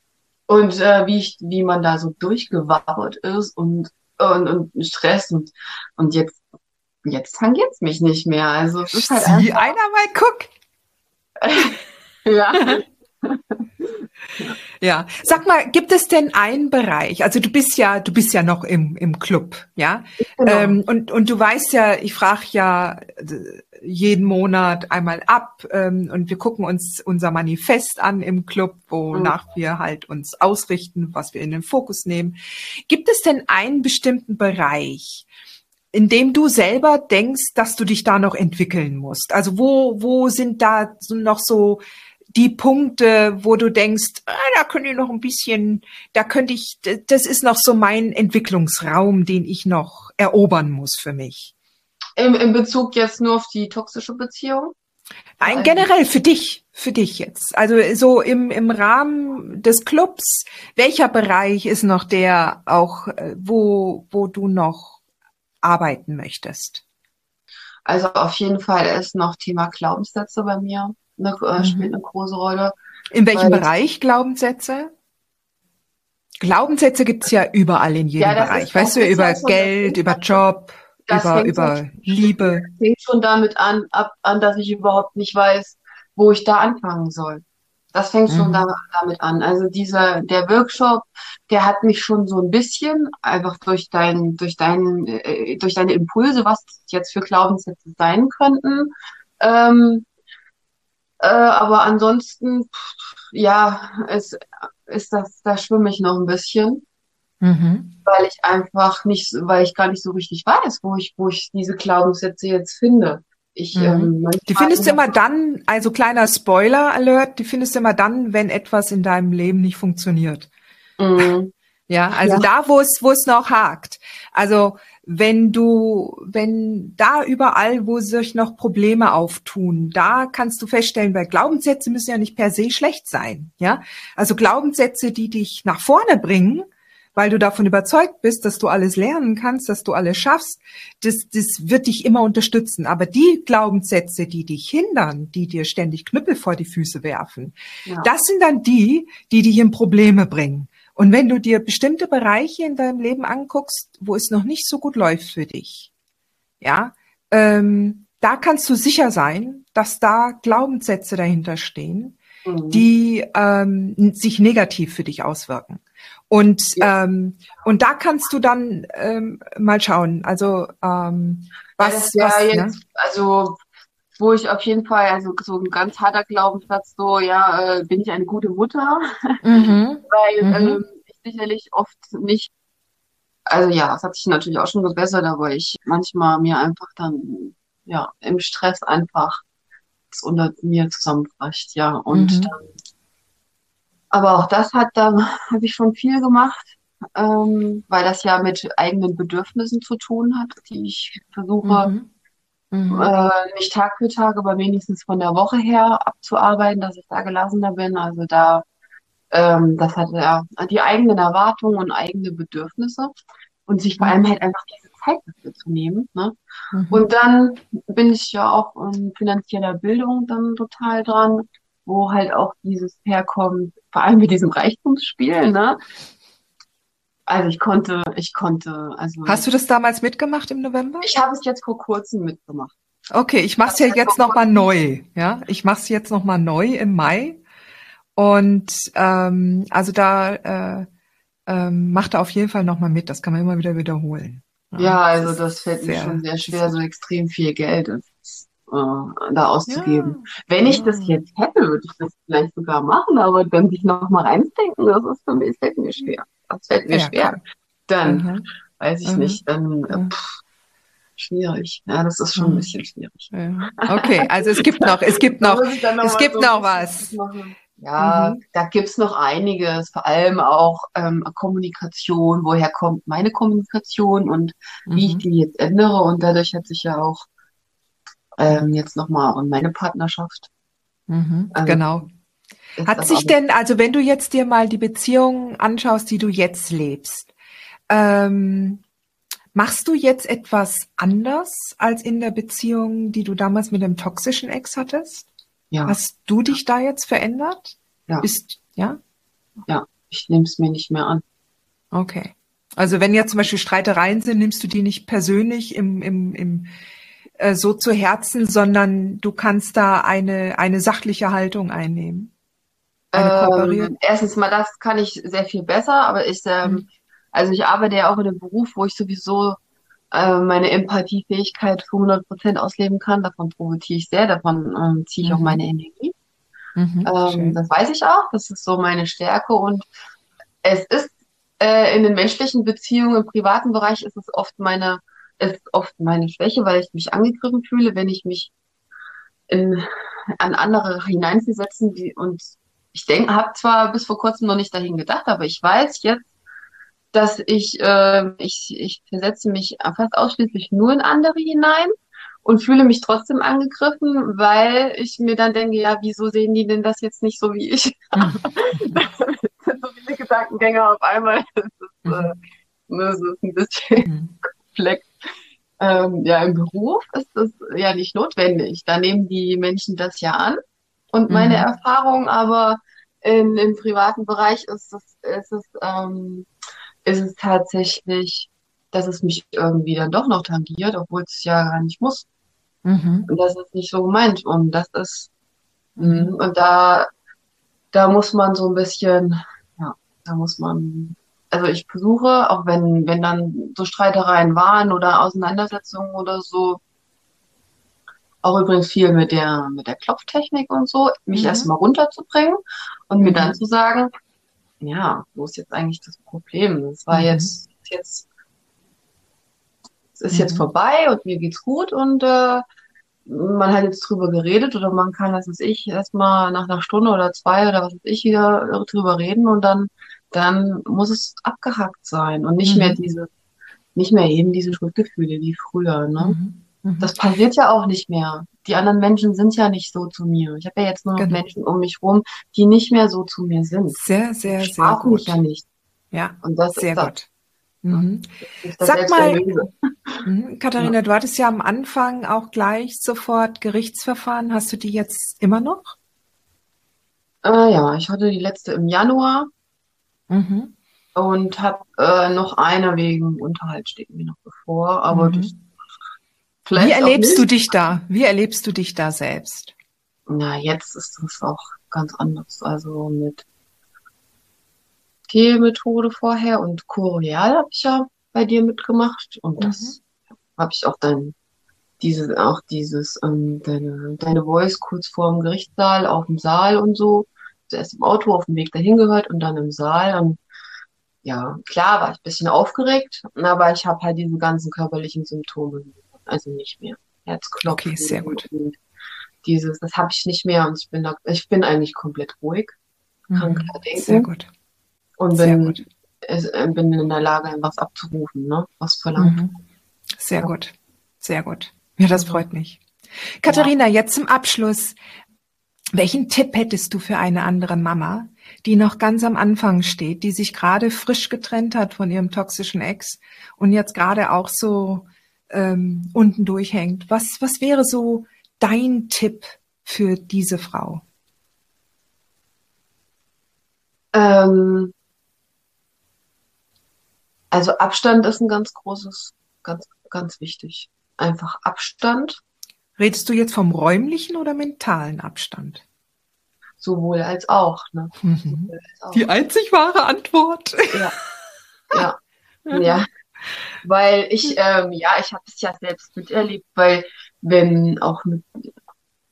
B: Und äh, wie ich, wie man da so durchgewappert ist und und, und Stress und, und jetzt, jetzt tangiert's mich nicht mehr. Also es ist halt
A: Sieh einer mal, guck. [LAUGHS]
B: ja.
A: Ja. Sag mal, gibt es denn einen Bereich? Also du bist ja, du bist ja noch im, im Club, ja? Genau. Ähm, und, und du weißt ja, ich frage ja äh, jeden Monat einmal ab ähm, und wir gucken uns unser Manifest an im Club, wonach mhm. wir halt uns ausrichten, was wir in den Fokus nehmen. Gibt es denn einen bestimmten Bereich, in dem du selber denkst, dass du dich da noch entwickeln musst? Also wo, wo sind da noch so die Punkte, wo du denkst, ah, da könnte ich noch ein bisschen, da könnte ich, das ist noch so mein Entwicklungsraum, den ich noch erobern muss für mich.
B: Im, in Bezug jetzt nur auf die toxische Beziehung?
A: Nein, generell für dich, für dich jetzt. Also so im, im Rahmen des Clubs, welcher Bereich ist noch der auch, äh, wo, wo du noch arbeiten möchtest?
B: Also auf jeden Fall ist noch Thema Glaubenssätze bei mir eine, äh, mhm. spielt eine große Rolle.
A: In welchem Bereich Glaubenssätze? Glaubensätze gibt's ja überall in jedem ja, Bereich. Weißt du, über Geld, über Job, über, über Liebe.
B: Das fängt schon damit an, ab, an, dass ich überhaupt nicht weiß, wo ich da anfangen soll. Das fängt schon mhm. damit an. Also dieser, der Workshop, der hat mich schon so ein bisschen, einfach durch dein, durch dein, äh, durch deine Impulse, was jetzt für Glaubenssätze sein könnten, ähm, äh, aber ansonsten, ja, es ist das, da schwimme ich noch ein bisschen. Mhm. Weil ich einfach nicht, weil ich gar nicht so richtig weiß, wo ich, wo ich diese Glaubenssätze jetzt finde. Ich,
A: mhm. ähm, die findest du immer dann, also kleiner Spoiler-Alert, die findest du immer dann, wenn etwas in deinem Leben nicht funktioniert. Mhm. [LAUGHS] Ja, also ja. da, wo es, wo es noch hakt. Also wenn du, wenn da überall, wo sich noch Probleme auftun, da kannst du feststellen, weil Glaubenssätze müssen ja nicht per se schlecht sein, ja. Also Glaubenssätze, die dich nach vorne bringen, weil du davon überzeugt bist, dass du alles lernen kannst, dass du alles schaffst, das, das wird dich immer unterstützen. Aber die Glaubenssätze, die dich hindern, die dir ständig Knüppel vor die Füße werfen, ja. das sind dann die, die dich in Probleme bringen. Und wenn du dir bestimmte Bereiche in deinem Leben anguckst, wo es noch nicht so gut läuft für dich, ja, ähm, da kannst du sicher sein, dass da Glaubenssätze dahinter stehen, mhm. die ähm, sich negativ für dich auswirken. Und ja. ähm, und da kannst du dann ähm, mal schauen. Also ähm, was,
B: ja, was jetzt, ne? also wo ich auf jeden Fall, also so ein ganz harter Glaubenssatz, so, ja, äh, bin ich eine gute Mutter? [LAUGHS] Mhm. Weil mhm. Ähm, ich sicherlich oft nicht, also ja, es hat sich natürlich auch schon gebessert, aber ich manchmal mir einfach dann, ja, im Stress einfach es unter mir zusammenbricht, ja, und mhm. dann, aber auch das hat dann, [LAUGHS] habe ich schon viel gemacht, ähm, weil das ja mit eigenen Bedürfnissen zu tun hat, die ich versuche, mhm. Äh, nicht Tag für Tag, aber wenigstens von der Woche her abzuarbeiten, dass ich da gelassener bin. Also da, ähm, das hat ja die eigenen Erwartungen und eigene Bedürfnisse und sich vor allem mhm. halt einfach diese Zeit dafür zu nehmen. Ne? Mhm. Und dann bin ich ja auch in finanzieller Bildung dann total dran, wo halt auch dieses herkommt, vor allem mit diesem Reichtumsspiel, ne? Also ich konnte, ich konnte, also.
A: Hast du das damals mitgemacht im November?
B: Ich habe es jetzt vor kurzem mitgemacht.
A: Okay, ich mache es ja jetzt nochmal neu. Ja, ich mache es jetzt nochmal neu im Mai. Und ähm, also da äh, ähm, macht er auf jeden Fall nochmal mit. Das kann man immer wieder wiederholen.
B: Ja, ja also das, das fällt mir schon sehr schwer, so extrem viel Geld ist, äh, da auszugeben. Ja. Wenn ich das jetzt hätte, würde ich das vielleicht sogar machen, aber dann sich nochmal reindenken, das ist für mich, fällt mir schwer. Das fällt mir ja, schwer. Klar. Dann mhm. weiß ich mhm. nicht, dann äh, pff, schwierig. Ja, das ist schon ein mhm. bisschen schwierig.
A: Okay, also es gibt noch, es gibt noch, es gibt so noch was.
B: Ja, mhm. da gibt's noch einiges, vor allem auch ähm, Kommunikation, woher kommt meine Kommunikation und mhm. wie ich mhm. die jetzt ändere. Und dadurch hat sich ja auch ähm, jetzt nochmal und meine Partnerschaft.
A: Mhm, also, genau. Hat sich denn, also wenn du jetzt dir mal die Beziehung anschaust, die du jetzt lebst, ähm, machst du jetzt etwas anders als in der Beziehung, die du damals mit dem toxischen Ex hattest? Ja. Hast du dich da jetzt verändert?
B: Ja.
A: Bist, ja?
B: Ja, ich nehme es mir nicht mehr an.
A: Okay. Also wenn jetzt zum Beispiel Streitereien sind, nimmst du die nicht persönlich im, im, im äh, so zu Herzen, sondern du kannst da eine, eine sachliche Haltung einnehmen.
B: Ähm, erstens mal, das kann ich sehr viel besser, aber ich, ähm, mhm. also ich arbeite ja auch in einem Beruf, wo ich sowieso äh, meine Empathiefähigkeit für 100 Prozent ausleben kann. Davon profitiere ich sehr, davon ähm, ziehe ich mhm. auch meine Energie. Mhm, ähm, das weiß ich auch, das ist so meine Stärke und es ist äh, in den menschlichen Beziehungen im privaten Bereich ist es oft meine ist oft meine Schwäche, weil ich mich angegriffen fühle, wenn ich mich in, an andere hineinzusetzen die, und ich denke, habe zwar bis vor kurzem noch nicht dahin gedacht, aber ich weiß jetzt, dass ich, äh, ich, ich versetze mich fast ausschließlich nur in andere hinein und fühle mich trotzdem angegriffen, weil ich mir dann denke, ja, wieso sehen die denn das jetzt nicht so wie ich? [LAUGHS] [LAUGHS] so viele Gedankengänge auf einmal. Das ist, äh, das ist ein bisschen mhm. komplex. Ähm, ja, im Beruf ist das ja nicht notwendig. Da nehmen die Menschen das ja an. Und meine mhm. Erfahrung aber in, im privaten Bereich ist es, ist es, ähm, ist es tatsächlich, dass es mich irgendwie dann doch noch tangiert, obwohl es ja gar nicht muss. Mhm. Und das ist nicht so gemeint. Und das ist, mhm. und da, da muss man so ein bisschen, ja, da muss man also ich versuche, auch wenn, wenn dann so Streitereien waren oder Auseinandersetzungen oder so, auch übrigens viel mit der, mit der Klopftechnik und so, mich mhm. erstmal runterzubringen und mhm. mir dann zu sagen, ja, wo ist jetzt eigentlich das Problem? Es war mhm. jetzt, jetzt, es ist jetzt mhm. vorbei und mir geht's gut und äh, man hat jetzt drüber geredet oder man kann, was weiß ich, erstmal nach einer Stunde oder zwei oder was weiß ich wieder drüber reden und dann dann muss es abgehackt sein und nicht mhm. mehr diese, nicht mehr eben diese Schuldgefühle wie früher. Ne? Mhm. Mhm. Das passiert ja auch nicht mehr. Die anderen Menschen sind ja nicht so zu mir. Ich habe ja jetzt nur noch genau. Menschen um mich rum, die nicht mehr so zu mir sind.
A: Sehr, sehr, ich sehr gut.
B: mich ja nicht.
A: Ja, und das sehr ist das. gut. Mhm. Sag mal, [LAUGHS] mhm. Katharina, du hattest ja am Anfang auch gleich sofort Gerichtsverfahren. Hast du die jetzt immer noch?
B: Äh, ja, ich hatte die letzte im Januar Mhm. Und habe äh, noch eine wegen Unterhalt steht mir noch bevor, aber mhm. das,
A: vielleicht Wie erlebst du dich da? Wie erlebst du dich da selbst?
B: Na, jetzt ist das auch ganz anders. Also mit T-Methode vorher und Choreal habe ich ja bei dir mitgemacht und mhm. das habe ich auch dann diese, auch dieses, ähm, deine, deine Voice kurz vor dem Gerichtssaal, auf dem Saal und so zuerst im Auto auf dem Weg dahin gehört und dann im Saal. Und ja, klar war ich ein bisschen aufgeregt, aber ich habe halt diese ganzen körperlichen Symptome, also nicht mehr. Herzklopfen.
A: Okay, sehr gut.
B: Dieses, das habe ich nicht mehr und ich bin da, ich bin eigentlich komplett ruhig, kann mhm, klar denken. Sehr
A: gut.
B: Und bin, gut. Es, äh, bin in der Lage, was abzurufen, ne, was verlangt. Mhm.
A: Sehr ja. gut, sehr gut. Ja, das freut mich. Katharina, ja. jetzt zum Abschluss. Welchen Tipp hättest du für eine andere Mama, die noch ganz am Anfang steht, die sich gerade frisch getrennt hat von ihrem toxischen Ex und jetzt gerade auch so ähm, unten durchhängt? Was, was wäre so dein Tipp für diese Frau?
B: Ähm, also Abstand ist ein ganz großes, ganz, ganz wichtig. Einfach Abstand
A: Redest du jetzt vom räumlichen oder mentalen Abstand?
B: Sowohl als auch. Ne?
A: Mhm. Als auch. Die einzig wahre Antwort.
B: Ja. Ja. ja. [LAUGHS] Weil ich, ähm, ja, ich habe es ja selbst miterlebt, weil wenn auch mit,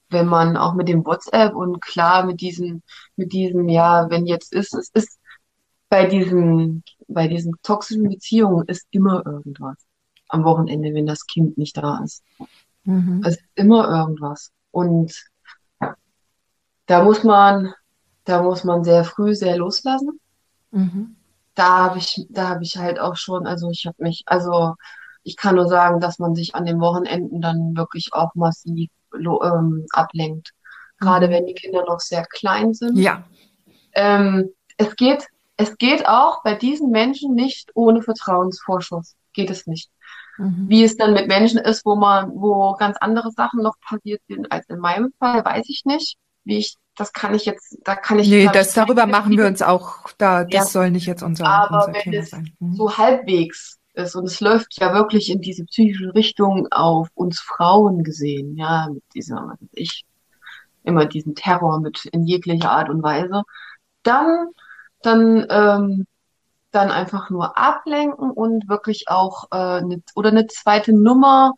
B: wenn man auch mit dem WhatsApp und klar mit diesem, mit diesem, ja, wenn jetzt ist, es ist bei diesen, bei diesen toxischen Beziehungen ist immer irgendwas am Wochenende, wenn das Kind nicht da ist. Mhm. Es ist immer irgendwas. Und da muss man, da muss man sehr früh sehr loslassen. Mhm. Da habe ich, da habe ich halt auch schon, also ich habe mich, also ich kann nur sagen, dass man sich an den Wochenenden dann wirklich auch massiv ähm, ablenkt. Gerade mhm. wenn die Kinder noch sehr klein sind.
A: Ja.
B: Ähm, es geht, es geht auch bei diesen Menschen nicht ohne Vertrauensvorschuss. Geht es nicht. Mhm. Wie es dann mit Menschen ist, wo man, wo ganz andere Sachen noch passiert sind als in meinem Fall, weiß ich nicht. Wie ich, das kann ich jetzt, da kann ich.
A: Nee, das, darüber machen wir uns auch, da, das ja. soll nicht jetzt unser,
B: Aber
A: unser
B: wenn Thema es sein. Mhm. so halbwegs ist und es läuft ja wirklich in diese psychische Richtung auf uns Frauen gesehen, ja, mit dieser, was weiß ich, immer diesen Terror mit in jeglicher Art und Weise. Dann, dann, ähm, dann einfach nur ablenken und wirklich auch äh, ne, oder eine zweite Nummer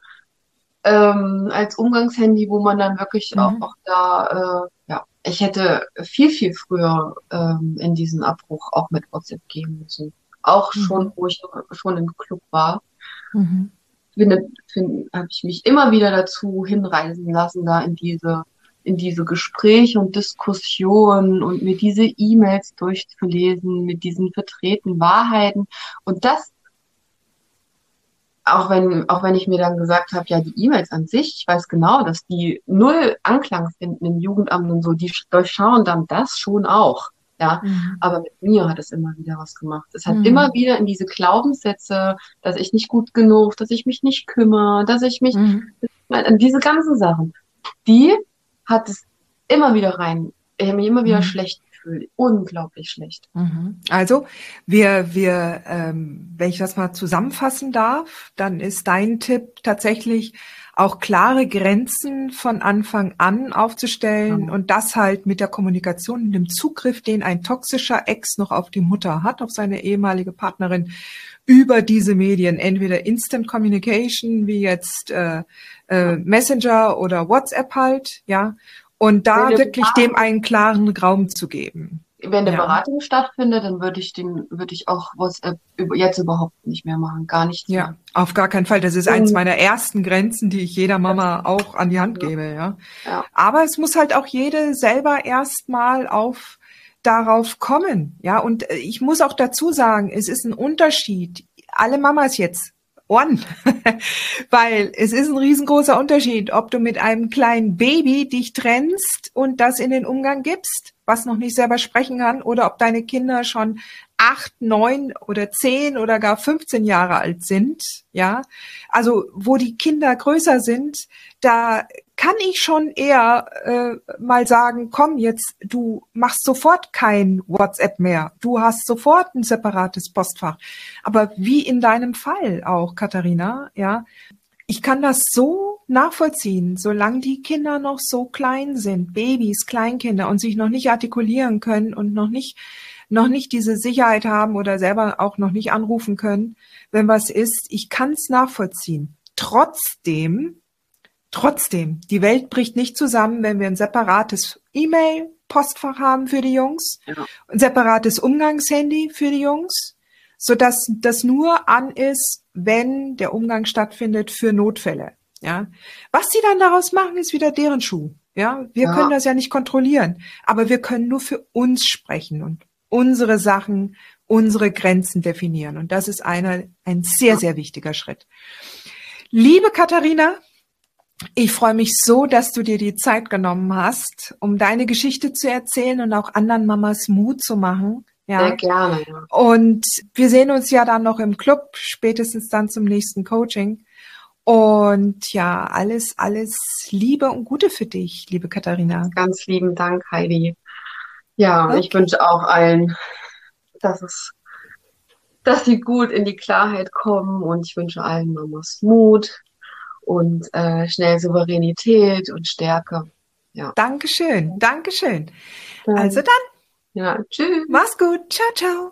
B: ähm, als Umgangshandy, wo man dann wirklich mhm. auch, auch da, äh, ja, ich hätte viel, viel früher ähm, in diesen Abbruch auch mit WhatsApp gehen müssen. Auch mhm. schon, wo ich schon im Club war. Mhm. Finde, finde, habe ich mich immer wieder dazu hinreisen lassen, da in diese in diese Gespräche und Diskussionen und mir diese E-Mails durchzulesen mit diesen vertreten Wahrheiten. Und das, auch wenn, auch wenn ich mir dann gesagt habe, ja, die E-Mails an sich, ich weiß genau, dass die null Anklang finden im Jugendamt und so, die durchschauen dann das schon auch. Ja, mhm. aber mit mir hat es immer wieder was gemacht. Es hat mhm. immer wieder in diese Glaubenssätze, dass ich nicht gut genug, dass ich mich nicht kümmere, dass ich mich, mhm. diese ganzen Sachen, die hat es immer wieder rein. Ich habe mich immer wieder mhm. schlecht gefühlt. Unglaublich schlecht.
A: Mhm. Also, wir, wir, ähm, wenn ich das mal zusammenfassen darf, dann ist dein Tipp tatsächlich auch klare Grenzen von Anfang an aufzustellen ja. und das halt mit der Kommunikation und dem Zugriff, den ein toxischer Ex noch auf die Mutter hat, auf seine ehemalige Partnerin, über diese Medien, entweder Instant Communication, wie jetzt äh, äh, Messenger oder WhatsApp halt, ja, und da wirklich dem einen klaren Raum zu geben.
B: Wenn eine ja. Beratung stattfindet, dann würde ich den, würde ich auch WhatsApp jetzt überhaupt nicht mehr machen, gar nicht.
A: Ja, mehr. auf gar keinen Fall. Das ist eins meiner ersten Grenzen, die ich jeder Mama auch an die Hand gebe, ja. ja. Aber es muss halt auch jede selber erstmal auf darauf kommen, ja. Und äh, ich muss auch dazu sagen, es ist ein Unterschied. Alle Mamas jetzt Ohren. [LAUGHS] Weil es ist ein riesengroßer Unterschied, ob du mit einem kleinen Baby dich trennst und das in den Umgang gibst, was noch nicht selber sprechen kann, oder ob deine Kinder schon acht, neun oder zehn oder gar 15 Jahre alt sind, ja. Also, wo die Kinder größer sind, da kann ich schon eher äh, mal sagen, komm jetzt, du machst sofort kein WhatsApp mehr. Du hast sofort ein separates Postfach. Aber wie in deinem Fall auch, Katharina, ja, ich kann das so nachvollziehen, solange die Kinder noch so klein sind, Babys, Kleinkinder und sich noch nicht artikulieren können und noch nicht noch nicht diese Sicherheit haben oder selber auch noch nicht anrufen können, wenn was ist. Ich kann es nachvollziehen. Trotzdem Trotzdem, die Welt bricht nicht zusammen, wenn wir ein separates E-Mail-Postfach haben für die Jungs, ja. ein separates Umgangshandy für die Jungs, so dass das nur an ist, wenn der Umgang stattfindet für Notfälle. Ja, was sie dann daraus machen, ist wieder deren Schuh. Ja, wir ja. können das ja nicht kontrollieren, aber wir können nur für uns sprechen und unsere Sachen, unsere Grenzen definieren. Und das ist einer, ein sehr, sehr wichtiger Schritt. Liebe Katharina, ich freue mich so, dass du dir die Zeit genommen hast, um deine Geschichte zu erzählen und auch anderen Mamas Mut zu machen.
B: Ja. Sehr gerne. Ja.
A: Und wir sehen uns ja dann noch im Club, spätestens dann zum nächsten Coaching. Und ja, alles, alles Liebe und Gute für dich, liebe Katharina.
B: Ganz lieben Dank, Heidi. Ja, okay. ich wünsche auch allen, dass es, dass sie gut in die Klarheit kommen und ich wünsche allen Mamas Mut, und äh, schnell Souveränität und Stärke. Ja.
A: Dankeschön, Dankeschön. Dann, also dann.
B: Ja, tschüss.
A: Mach's gut. Ciao, ciao.